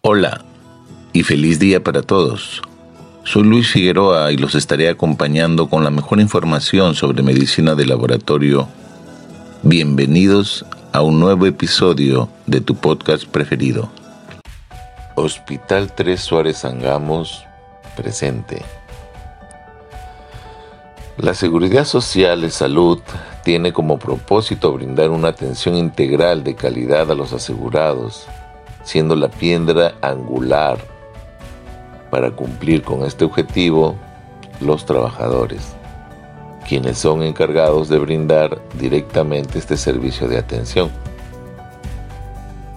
Hola y feliz día para todos. Soy Luis Figueroa y los estaré acompañando con la mejor información sobre medicina de laboratorio. Bienvenidos a un nuevo episodio de tu podcast preferido. Hospital 3 Suárez Angamos presente. La Seguridad Social de Salud tiene como propósito brindar una atención integral de calidad a los asegurados, siendo la piedra angular para cumplir con este objetivo los trabajadores, quienes son encargados de brindar directamente este servicio de atención.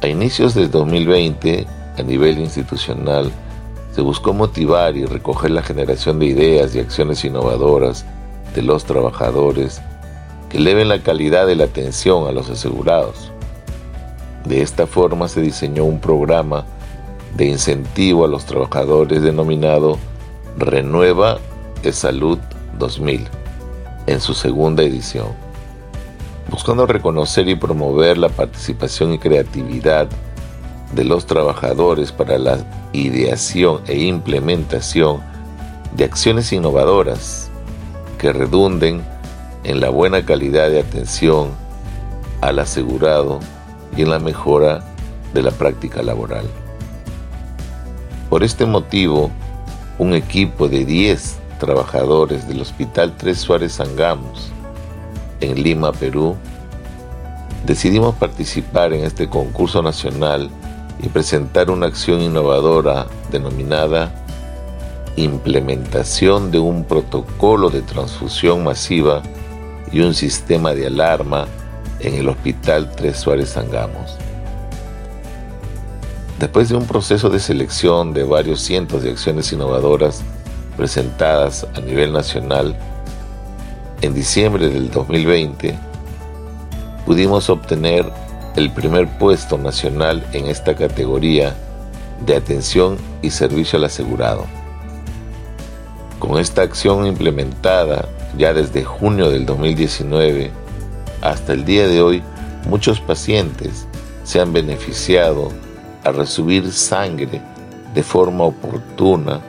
A inicios del 2020, a nivel institucional, se buscó motivar y recoger la generación de ideas y acciones innovadoras de los trabajadores que eleven la calidad de la atención a los asegurados. De esta forma se diseñó un programa de incentivo a los trabajadores denominado Renueva de Salud 2000 en su segunda edición, buscando reconocer y promover la participación y creatividad de los trabajadores para la ideación e implementación de acciones innovadoras que redunden en la buena calidad de atención al asegurado y en la mejora de la práctica laboral. Por este motivo, un equipo de 10 trabajadores del Hospital 3 Suárez Sangamos en Lima, Perú, decidimos participar en este concurso nacional y presentar una acción innovadora denominada Implementación de un protocolo de transfusión masiva y un sistema de alarma en el Hospital 3 Suárez Sangamos. Después de un proceso de selección de varios cientos de acciones innovadoras presentadas a nivel nacional, en diciembre del 2020 pudimos obtener el primer puesto nacional en esta categoría de atención y servicio al asegurado. Con esta acción implementada ya desde junio del 2019 hasta el día de hoy, muchos pacientes se han beneficiado a recibir sangre de forma oportuna,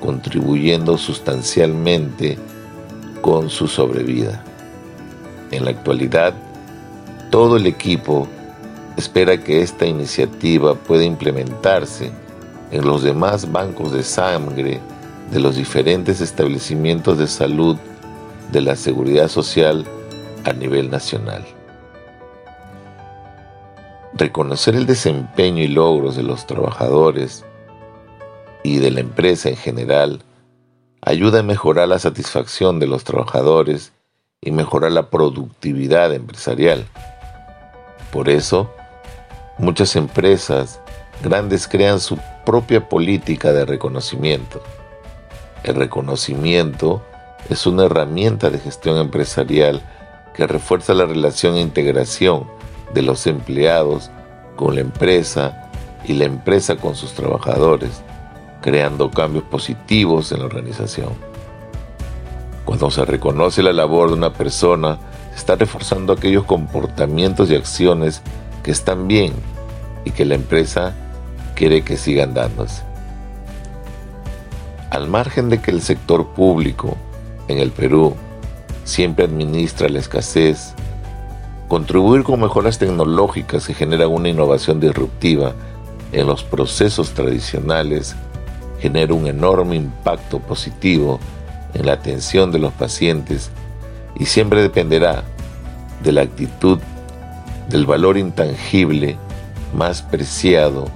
contribuyendo sustancialmente con su sobrevida. En la actualidad, todo el equipo espera que esta iniciativa pueda implementarse en los demás bancos de sangre de los diferentes establecimientos de salud de la seguridad social a nivel nacional. Reconocer el desempeño y logros de los trabajadores y de la empresa en general ayuda a mejorar la satisfacción de los trabajadores y mejorar la productividad empresarial. Por eso, muchas empresas grandes crean su propia política de reconocimiento. El reconocimiento es una herramienta de gestión empresarial que refuerza la relación e integración de los empleados con la empresa y la empresa con sus trabajadores, creando cambios positivos en la organización. Cuando se reconoce la labor de una persona, se está reforzando aquellos comportamientos y acciones que están bien y que la empresa quiere que sigan dándose. Al margen de que el sector público en el Perú siempre administra la escasez, contribuir con mejoras tecnológicas que generan una innovación disruptiva en los procesos tradicionales genera un enorme impacto positivo en la atención de los pacientes y siempre dependerá de la actitud del valor intangible más preciado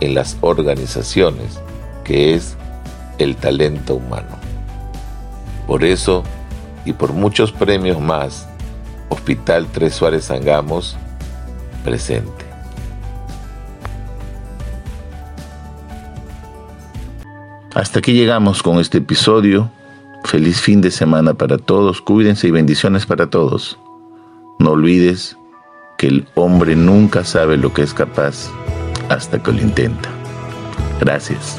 en las organizaciones, que es el talento humano. Por eso, y por muchos premios más, Hospital Tres Suárez Sangamos presente. Hasta aquí llegamos con este episodio. Feliz fin de semana para todos. Cuídense y bendiciones para todos. No olvides que el hombre nunca sabe lo que es capaz hasta que lo intenta. Gracias.